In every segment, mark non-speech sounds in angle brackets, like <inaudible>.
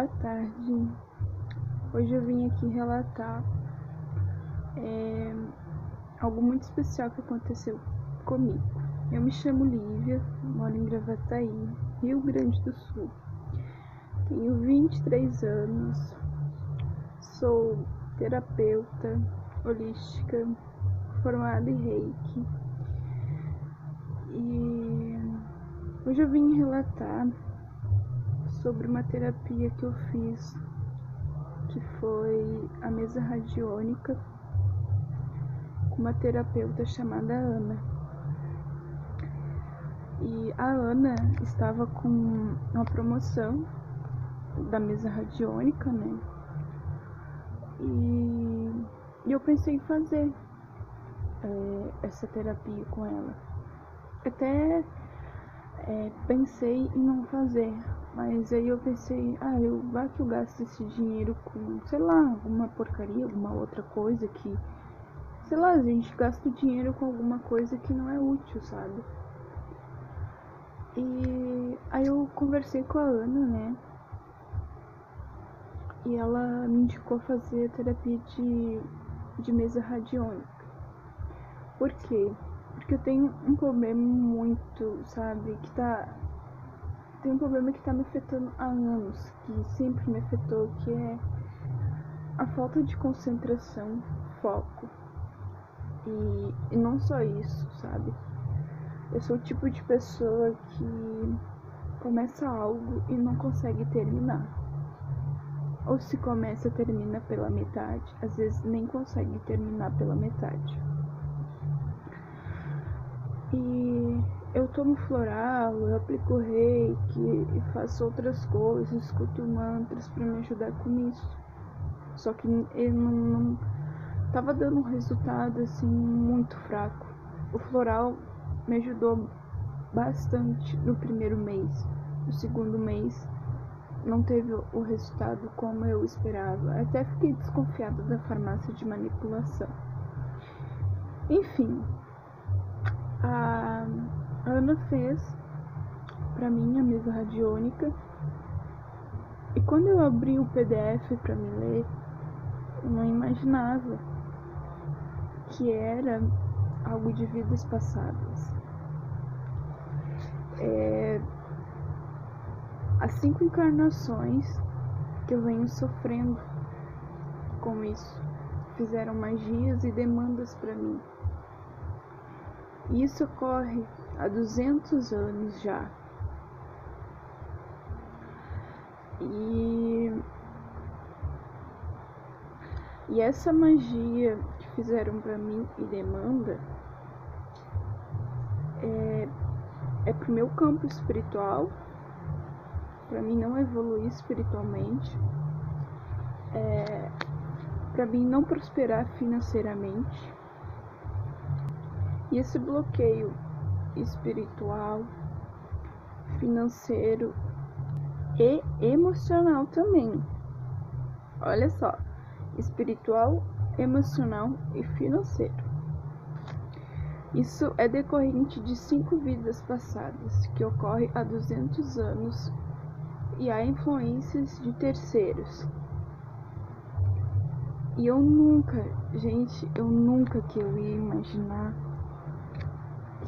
Boa tarde. Hoje eu vim aqui relatar é, algo muito especial que aconteceu comigo. Eu me chamo Lívia, moro em Gravataí, Rio Grande do Sul. Tenho 23 anos, sou terapeuta holística, formada em Reiki. E hoje eu vim relatar sobre uma terapia que eu fiz, que foi a mesa radiônica com uma terapeuta chamada Ana. E a Ana estava com uma promoção da mesa radiônica, né? E, eu pensei em fazer é, essa terapia com ela. Até é, pensei em não fazer, mas aí eu pensei, ah, eu vá que eu gasto esse dinheiro com, sei lá, alguma porcaria, alguma outra coisa que. Sei lá, a gente gasta o dinheiro com alguma coisa que não é útil, sabe? E aí eu conversei com a Ana, né? E ela me indicou fazer terapia de, de mesa radiônica. Por quê? Porque eu tenho um problema muito, sabe, que tá tem um problema que está me afetando há anos, que sempre me afetou, que é a falta de concentração, foco. E, e não só isso, sabe? Eu sou o tipo de pessoa que começa algo e não consegue terminar. Ou se começa, termina pela metade. Às vezes nem consegue terminar pela metade. E eu tomo floral, eu aplico reiki e faço outras coisas, escuto mantras para me ajudar com isso. Só que ele não, não tava dando um resultado assim muito fraco. O floral me ajudou bastante no primeiro mês. No segundo mês não teve o resultado como eu esperava. Até fiquei desconfiada da farmácia de manipulação. Enfim, a Ana fez para mim a mesa radiônica. E quando eu abri o PDF para me ler, eu não imaginava que era algo de vidas passadas. É, as cinco encarnações que eu venho sofrendo com isso fizeram magias e demandas para mim. E isso ocorre há 200 anos já. E, e essa magia que fizeram para mim e demanda é, é pro meu campo espiritual, para mim não evoluir espiritualmente, é, para mim não prosperar financeiramente. E esse bloqueio espiritual, financeiro e emocional também. Olha só, espiritual, emocional e financeiro. Isso é decorrente de cinco vidas passadas que ocorre há 200 anos e há influências de terceiros. E eu nunca, gente, eu nunca que eu ia imaginar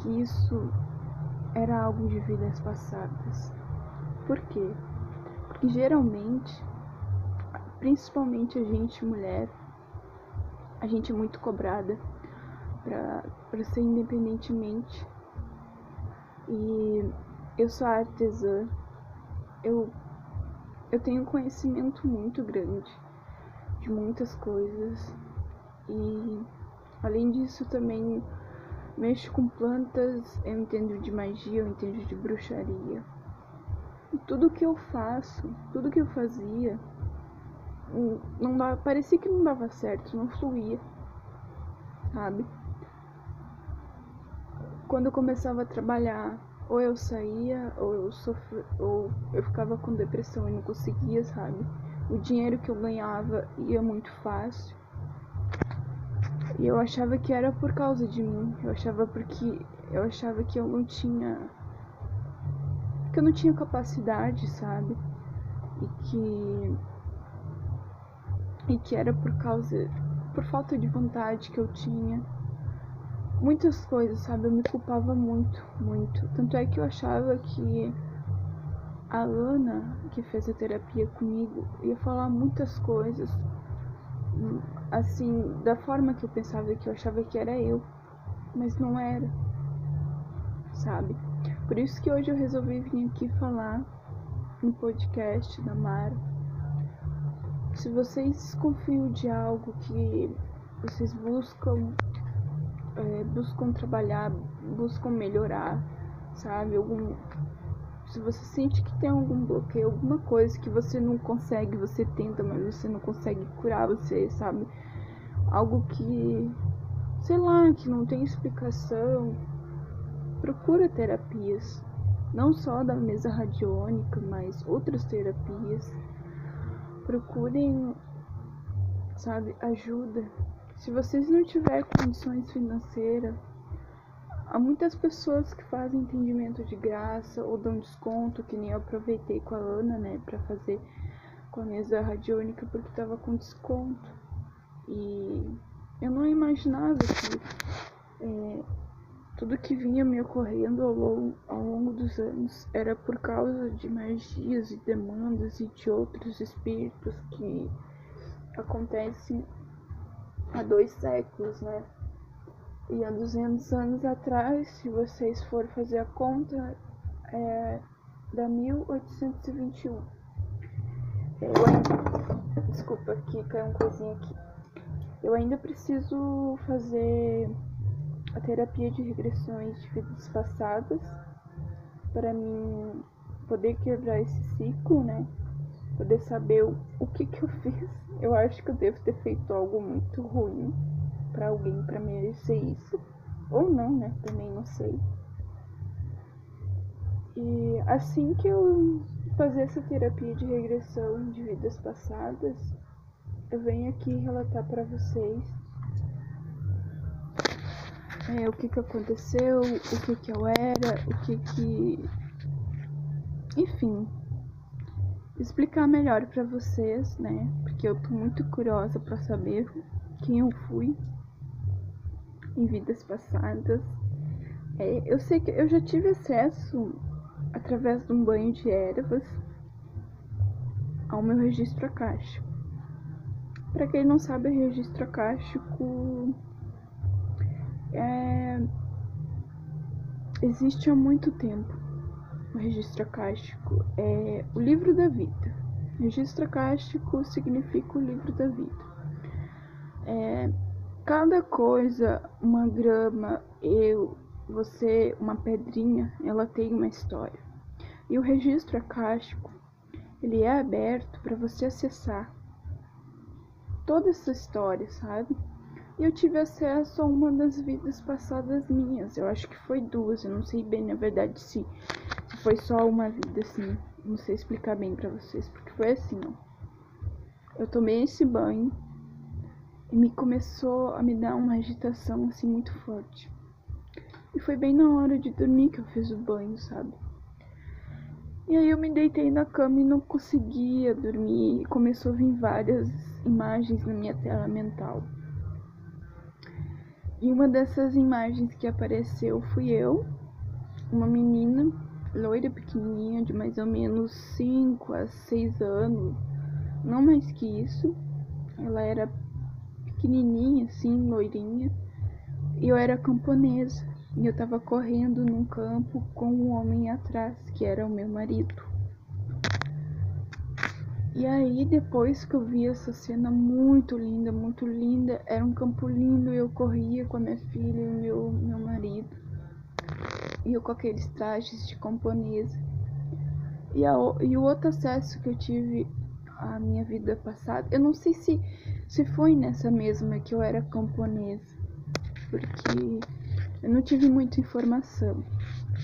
que isso era algo de vidas passadas. Por quê? Porque geralmente, principalmente a gente mulher, a gente é muito cobrada para ser independentemente. E eu sou artesã, eu, eu tenho conhecimento muito grande de muitas coisas e além disso também Mexo com plantas, eu entendo de magia, eu entendo de bruxaria. E tudo que eu faço, tudo que eu fazia, não dava, parecia que não dava certo, não fluía, sabe? Quando eu começava a trabalhar, ou eu saía, ou eu sofria, ou eu ficava com depressão e não conseguia, sabe? O dinheiro que eu ganhava ia muito fácil. E eu achava que era por causa de mim. Eu achava porque eu achava que eu não tinha que eu não tinha capacidade, sabe? e que e que era por causa por falta de vontade que eu tinha muitas coisas, sabe? Eu me culpava muito, muito. Tanto é que eu achava que a Ana, que fez a terapia comigo, ia falar muitas coisas, assim, da forma que eu pensava que eu achava que era eu, mas não era, sabe? Por isso que hoje eu resolvi vir aqui falar no podcast da Mara. Se vocês confiam de algo que vocês buscam é, buscam trabalhar, buscam melhorar, sabe? Algum, se você sente que tem algum bloqueio, alguma coisa que você não consegue, você tenta, mas você não consegue curar você, sabe? Algo que, sei lá, que não tem explicação, procura terapias. Não só da mesa radiônica, mas outras terapias. Procurem, sabe, ajuda se vocês não tiverem condições financeiras, há muitas pessoas que fazem entendimento de graça ou dão desconto, que nem eu aproveitei com a Ana, né, para fazer com a mesa radiônica porque tava com desconto. E eu não imaginava que é, tudo que vinha me ocorrendo ao longo, ao longo dos anos era por causa de magias e demandas e de outros espíritos que acontecem há dois séculos, né? E há 200 anos atrás, se vocês forem fazer a conta, é da 1821. Eu ainda... Desculpa, aqui caiu um coisinha aqui. Eu ainda preciso fazer a terapia de regressões de vidas passadas para mim poder quebrar esse ciclo, né? Poder saber o, o que que eu fiz eu acho que eu devo ter feito algo muito ruim para alguém para merecer isso. Ou não, né? Também não sei. E assim que eu fazer essa terapia de regressão de vidas passadas, eu venho aqui relatar para vocês é, o que que aconteceu, o que que eu era, o que que. Enfim, explicar melhor para vocês, né? Porque eu tô muito curiosa para saber quem eu fui em vidas passadas. É, eu sei que eu já tive acesso através de um banho de ervas ao meu registro acástico. Para quem não sabe, o registro acástico é, existe há muito tempo o registro acástico é o livro da vida. Registro acástico significa o livro da vida. É, cada coisa, uma grama, eu, você, uma pedrinha, ela tem uma história. E o registro acástico, ele é aberto para você acessar toda essa história, sabe? E eu tive acesso a uma das vidas passadas minhas. Eu acho que foi duas, eu não sei bem na verdade se foi só uma vida, assim. Não sei explicar bem pra vocês, porque foi assim, ó. Eu tomei esse banho e me começou a me dar uma agitação, assim, muito forte. E foi bem na hora de dormir que eu fiz o banho, sabe? E aí eu me deitei na cama e não conseguia dormir. Começou a vir várias imagens na minha tela mental. E uma dessas imagens que apareceu fui eu, uma menina loira pequenininha, de mais ou menos 5 a 6 anos, não mais que isso. Ela era pequenininha, assim, loirinha, e eu era camponesa. E eu tava correndo num campo com um homem atrás, que era o meu marido. E aí, depois que eu vi essa cena muito linda, muito linda, era um campo lindo, e eu corria com a minha filha e o meu, meu marido e eu com aqueles trajes de camponesa. E, a, e o outro acesso que eu tive à minha vida passada, eu não sei se, se foi nessa mesma que eu era camponesa, porque eu não tive muita informação.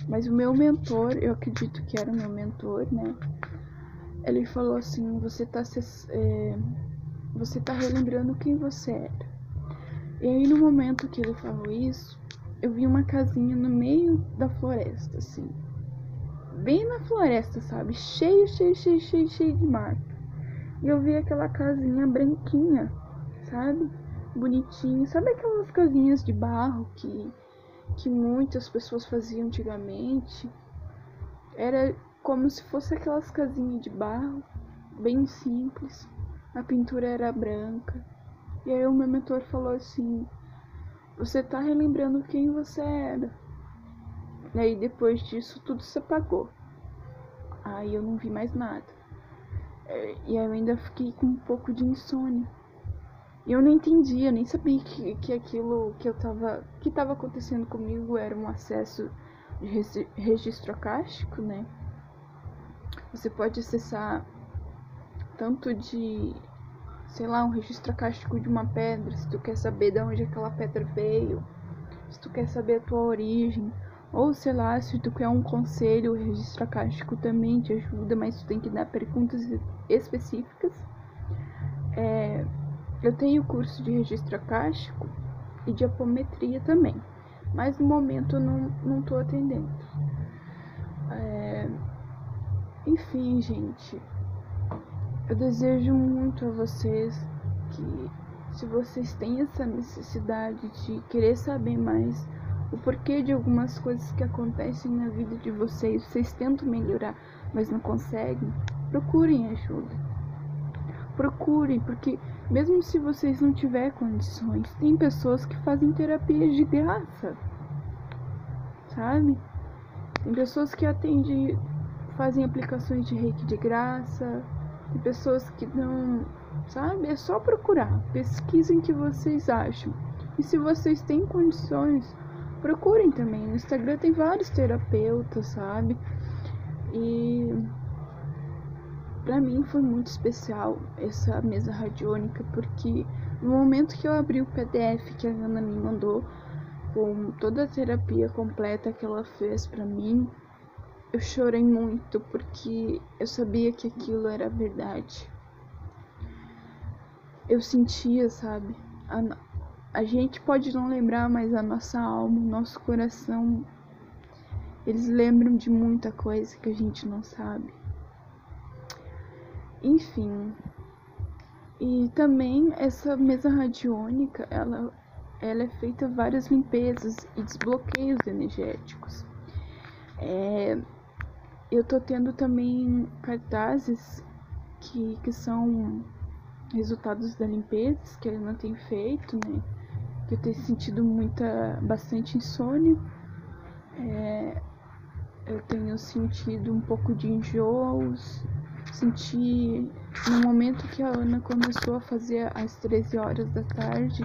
Mas o meu mentor, eu acredito que era o meu mentor, né? Ele falou assim: você tá, se, é, você tá relembrando quem você era. E aí, no momento que ele falou isso, eu vi uma casinha no meio da floresta, assim. bem na floresta, sabe? Cheio, cheio, cheio, cheio, cheio de mato. E eu vi aquela casinha branquinha, sabe? Bonitinha. Sabe aquelas casinhas de barro que, que muitas pessoas faziam antigamente? Era como se fosse aquelas casinhas de barro, bem simples. A pintura era branca. E aí o meu mentor falou assim: Você tá relembrando quem você era. E aí depois disso tudo se apagou. Aí eu não vi mais nada. E eu ainda fiquei com um pouco de insônia. Eu não entendia, nem sabia que, que aquilo que eu tava. que tava acontecendo comigo era um acesso de registro acástico, né? Você pode acessar tanto de, sei lá, um registro acástico de uma pedra, se tu quer saber de onde aquela pedra veio, se tu quer saber a tua origem, ou sei lá, se tu quer um conselho, o registro acástico também te ajuda, mas tu tem que dar perguntas específicas. É, eu tenho curso de registro acástico e de apometria também, mas no momento eu não, não atendendo. É, enfim, gente, eu desejo muito a vocês que, se vocês têm essa necessidade de querer saber mais o porquê de algumas coisas que acontecem na vida de vocês, vocês tentam melhorar, mas não conseguem, procurem ajuda. Procurem, porque mesmo se vocês não tiverem condições, tem pessoas que fazem terapia de graça. Sabe? Tem pessoas que atendem, fazem aplicações de reiki de graça. Tem pessoas que não, sabe? É só procurar. Pesquisem o que vocês acham. E se vocês têm condições, procurem também. No Instagram tem vários terapeutas, sabe? E para mim foi muito especial essa mesa radiônica, porque no momento que eu abri o PDF que a Ana me mandou, com toda a terapia completa que ela fez para mim, eu chorei muito porque eu sabia que aquilo era verdade. Eu sentia, sabe, a gente pode não lembrar, mas a nossa alma, o nosso coração, eles lembram de muita coisa que a gente não sabe. Enfim. E também essa mesa radiônica, ela, ela é feita várias limpezas e desbloqueios energéticos. É, eu tô tendo também cartazes que, que são resultados da limpeza que eu não tenho feito, né? que eu tenho sentido muita, bastante insônia. É, eu tenho sentido um pouco de enjoos. Senti no momento que a Ana começou a fazer às 13 horas da tarde,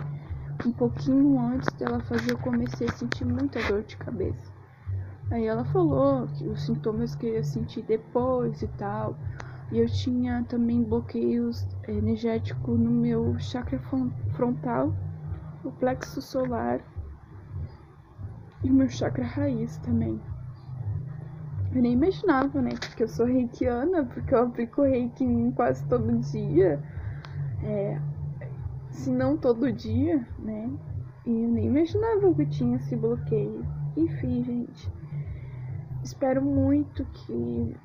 um pouquinho antes dela fazer, eu comecei a sentir muita dor de cabeça. Aí ela falou que os sintomas que eu ia sentir depois e tal. E eu tinha também bloqueios energéticos no meu chakra frontal o plexo solar e o meu chakra raiz também. Eu nem imaginava, né? Porque eu sou reikiana, porque eu aplico reiki em quase todo dia. É, se não todo dia, né? E eu nem imaginava que tinha esse bloqueio. Enfim, gente. Espero muito que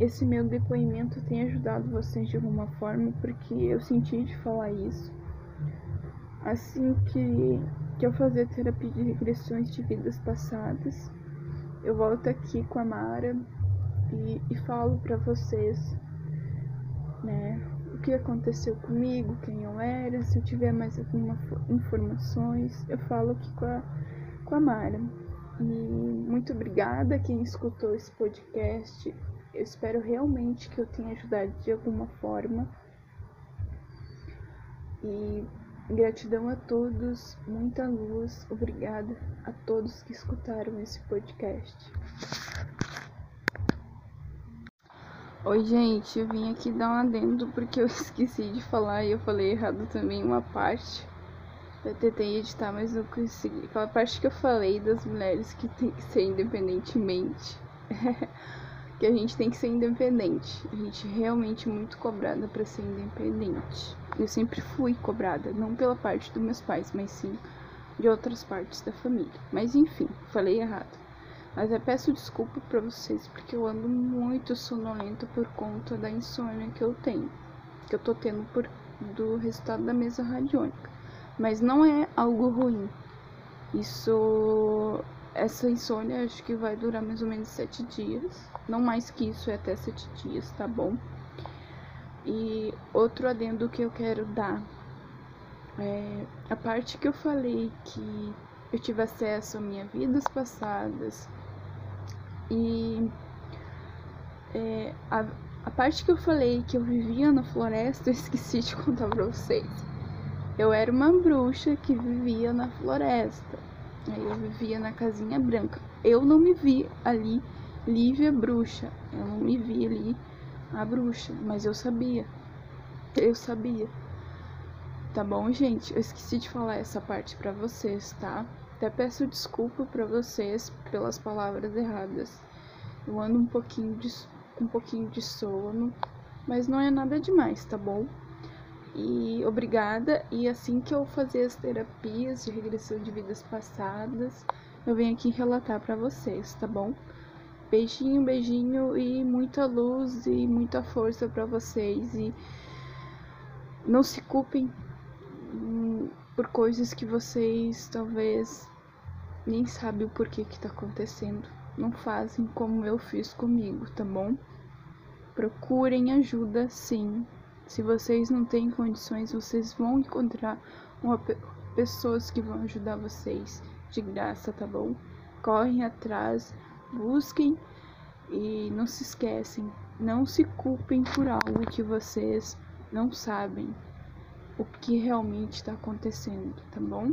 esse meu depoimento tenha ajudado vocês de alguma forma, porque eu senti de falar isso Assim que, que eu fazer terapia de regressões de vidas passadas, eu volto aqui com a Mara e, e falo para vocês, né, o que aconteceu comigo, quem eu era, se eu tiver mais algumas informações, eu falo aqui com a, com a Mara. E muito obrigada a quem escutou esse podcast. Eu espero realmente que eu tenha ajudado de alguma forma. E Gratidão a todos, muita luz, obrigada a todos que escutaram esse podcast. Oi, gente, eu vim aqui dar um adendo porque eu <laughs> esqueci de falar e eu falei errado também uma parte. Eu tentei editar, mas não consegui. Aquela parte que eu falei das mulheres que tem que ser independentemente. <laughs> que a gente tem que ser independente. A gente é realmente muito cobrada para ser independente. Eu sempre fui cobrada, não pela parte dos meus pais, mas sim de outras partes da família. Mas enfim, falei errado. Mas eu peço desculpa para vocês porque eu ando muito sonolenta por conta da insônia que eu tenho, que eu tô tendo por do resultado da mesa radiônica. Mas não é algo ruim. Isso essa insônia acho que vai durar mais ou menos sete dias. Não mais que isso, é até sete dias, tá bom? E outro adendo que eu quero dar é a parte que eu falei que eu tive acesso a minhas vidas passadas e é, a, a parte que eu falei que eu vivia na floresta, <laughs> eu esqueci de contar pra vocês. Eu era uma bruxa que vivia na floresta. Aí eu vivia na casinha branca. Eu não me vi ali Lívia bruxa. Eu não me vi ali a bruxa, mas eu sabia. Eu sabia. Tá bom, gente? Eu esqueci de falar essa parte para vocês, tá? Até peço desculpa para vocês pelas palavras erradas. Eu ando um pouquinho de um pouquinho de sono, mas não é nada demais, tá bom? E obrigada. E assim que eu fazer as terapias de regressão de vidas passadas, eu venho aqui relatar para vocês, tá bom? Beijinho, beijinho e muita luz e muita força para vocês e não se culpem hum, por coisas que vocês talvez nem sabem o porquê que tá acontecendo. Não fazem como eu fiz comigo, tá bom? Procurem ajuda sim, se vocês não têm condições, vocês vão encontrar uma, pessoas que vão ajudar vocês de graça, tá bom? Correm atrás, busquem e não se esquecem, não se culpem por algo que vocês não sabem o que realmente está acontecendo, tá bom?